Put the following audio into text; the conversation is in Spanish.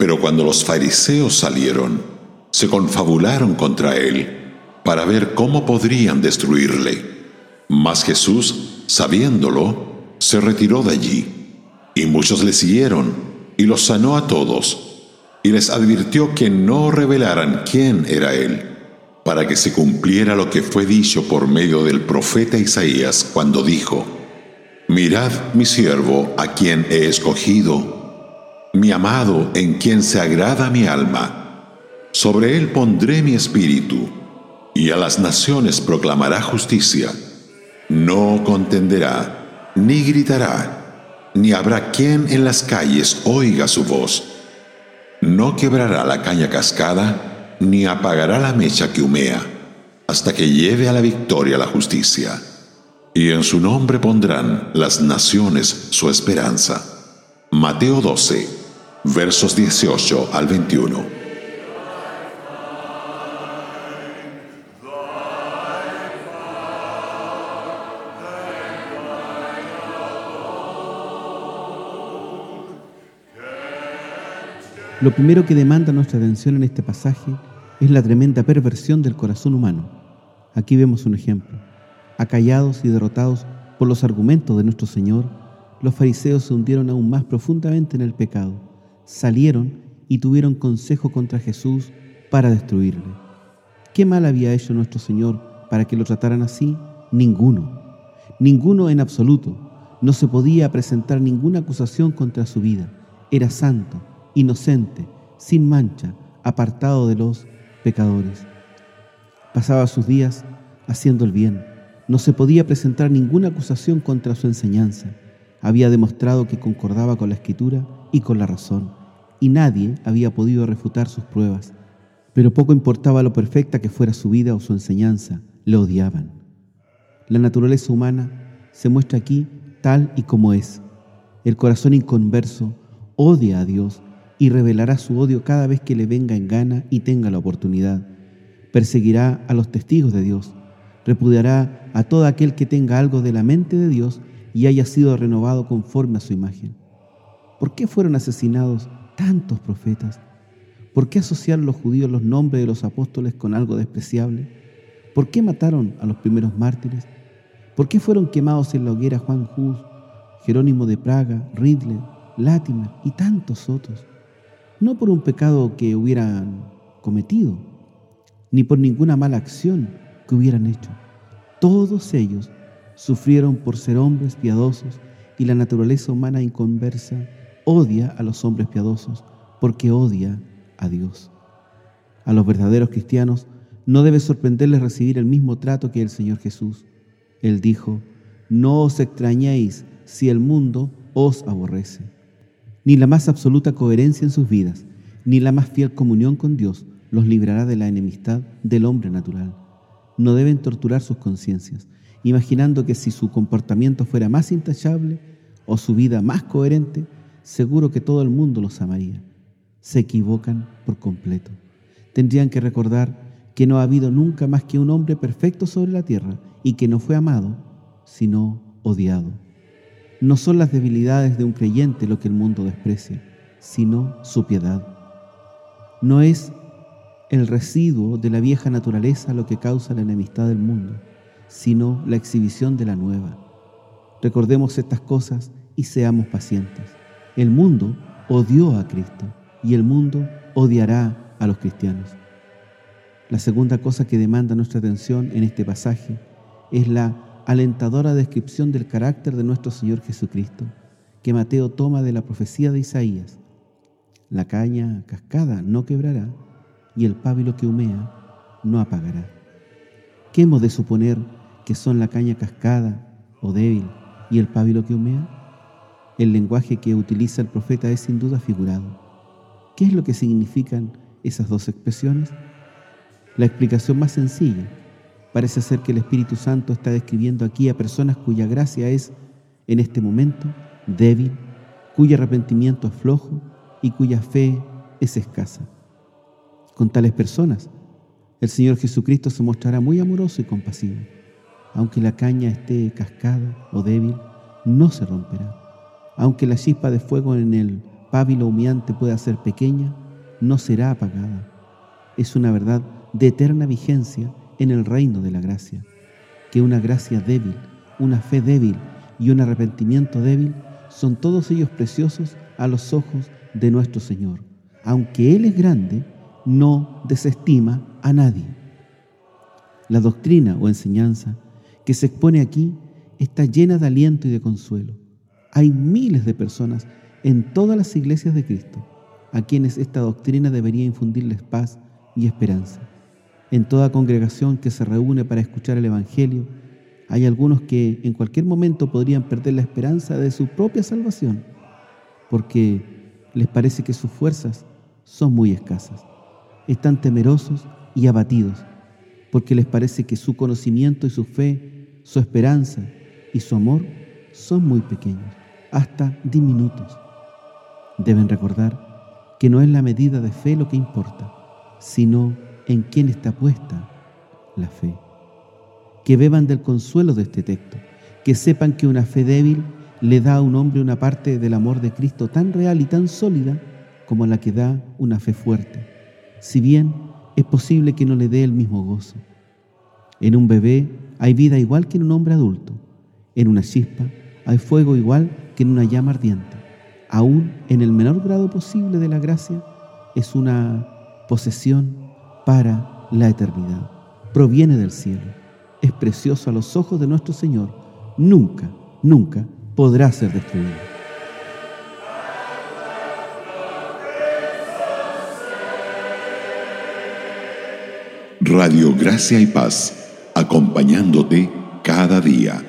Pero cuando los fariseos salieron, se confabularon contra él para ver cómo podrían destruirle. Mas Jesús, sabiéndolo, se retiró de allí, y muchos le siguieron, y los sanó a todos, y les advirtió que no revelaran quién era él para que se cumpliera lo que fue dicho por medio del profeta Isaías cuando dijo, Mirad mi siervo a quien he escogido, mi amado en quien se agrada mi alma. Sobre él pondré mi espíritu, y a las naciones proclamará justicia. No contenderá, ni gritará, ni habrá quien en las calles oiga su voz. No quebrará la caña cascada, ni apagará la mecha que humea, hasta que lleve a la victoria la justicia. Y en su nombre pondrán las naciones su esperanza. Mateo 12, versos 18 al 21. Lo primero que demanda nuestra atención en este pasaje es la tremenda perversión del corazón humano. Aquí vemos un ejemplo. Acallados y derrotados por los argumentos de nuestro Señor, los fariseos se hundieron aún más profundamente en el pecado, salieron y tuvieron consejo contra Jesús para destruirle. ¿Qué mal había hecho nuestro Señor para que lo trataran así? Ninguno. Ninguno en absoluto. No se podía presentar ninguna acusación contra su vida. Era santo, inocente, sin mancha, apartado de los pecadores. Pasaba sus días haciendo el bien. No se podía presentar ninguna acusación contra su enseñanza. Había demostrado que concordaba con la escritura y con la razón, y nadie había podido refutar sus pruebas. Pero poco importaba lo perfecta que fuera su vida o su enseñanza, le odiaban. La naturaleza humana se muestra aquí tal y como es. El corazón inconverso odia a Dios y revelará su odio cada vez que le venga en gana y tenga la oportunidad. Perseguirá a los testigos de Dios, repudiará a todo aquel que tenga algo de la mente de Dios y haya sido renovado conforme a su imagen. ¿Por qué fueron asesinados tantos profetas? ¿Por qué asociaron los judíos los nombres de los apóstoles con algo despreciable? ¿Por qué mataron a los primeros mártires? ¿Por qué fueron quemados en la hoguera Juan Hus, Jerónimo de Praga, Ridley, Latimer y tantos otros? no por un pecado que hubieran cometido, ni por ninguna mala acción que hubieran hecho. Todos ellos sufrieron por ser hombres piadosos y la naturaleza humana inconversa odia a los hombres piadosos porque odia a Dios. A los verdaderos cristianos no debe sorprenderles recibir el mismo trato que el Señor Jesús. Él dijo, no os extrañéis si el mundo os aborrece ni la más absoluta coherencia en sus vidas, ni la más fiel comunión con Dios los librará de la enemistad del hombre natural. No deben torturar sus conciencias, imaginando que si su comportamiento fuera más intachable o su vida más coherente, seguro que todo el mundo los amaría. Se equivocan por completo. Tendrían que recordar que no ha habido nunca más que un hombre perfecto sobre la tierra y que no fue amado, sino odiado. No son las debilidades de un creyente lo que el mundo desprecia, sino su piedad. No es el residuo de la vieja naturaleza lo que causa la enemistad del mundo, sino la exhibición de la nueva. Recordemos estas cosas y seamos pacientes. El mundo odió a Cristo y el mundo odiará a los cristianos. La segunda cosa que demanda nuestra atención en este pasaje es la alentadora descripción del carácter de nuestro Señor Jesucristo, que Mateo toma de la profecía de Isaías. La caña cascada no quebrará y el pábilo que humea no apagará. ¿Qué hemos de suponer que son la caña cascada o débil y el pábilo que humea? El lenguaje que utiliza el profeta es sin duda figurado. ¿Qué es lo que significan esas dos expresiones? La explicación más sencilla Parece ser que el Espíritu Santo está describiendo aquí a personas cuya gracia es, en este momento, débil, cuyo arrepentimiento es flojo y cuya fe es escasa. Con tales personas, el Señor Jesucristo se mostrará muy amoroso y compasivo. Aunque la caña esté cascada o débil, no se romperá. Aunque la chispa de fuego en el pábilo humeante pueda ser pequeña, no será apagada. Es una verdad de eterna vigencia en el reino de la gracia, que una gracia débil, una fe débil y un arrepentimiento débil son todos ellos preciosos a los ojos de nuestro Señor. Aunque Él es grande, no desestima a nadie. La doctrina o enseñanza que se expone aquí está llena de aliento y de consuelo. Hay miles de personas en todas las iglesias de Cristo a quienes esta doctrina debería infundirles paz y esperanza. En toda congregación que se reúne para escuchar el Evangelio, hay algunos que en cualquier momento podrían perder la esperanza de su propia salvación, porque les parece que sus fuerzas son muy escasas. Están temerosos y abatidos, porque les parece que su conocimiento y su fe, su esperanza y su amor son muy pequeños, hasta diminutos. Deben recordar que no es la medida de fe lo que importa, sino en quién está puesta la fe. Que beban del consuelo de este texto, que sepan que una fe débil le da a un hombre una parte del amor de Cristo tan real y tan sólida como la que da una fe fuerte, si bien es posible que no le dé el mismo gozo. En un bebé hay vida igual que en un hombre adulto. En una chispa hay fuego igual que en una llama ardiente. Aún en el menor grado posible de la gracia es una posesión para la eternidad. Proviene del cielo. Es precioso a los ojos de nuestro Señor. Nunca, nunca podrá ser destruido. Radio Gracia y Paz, acompañándote cada día.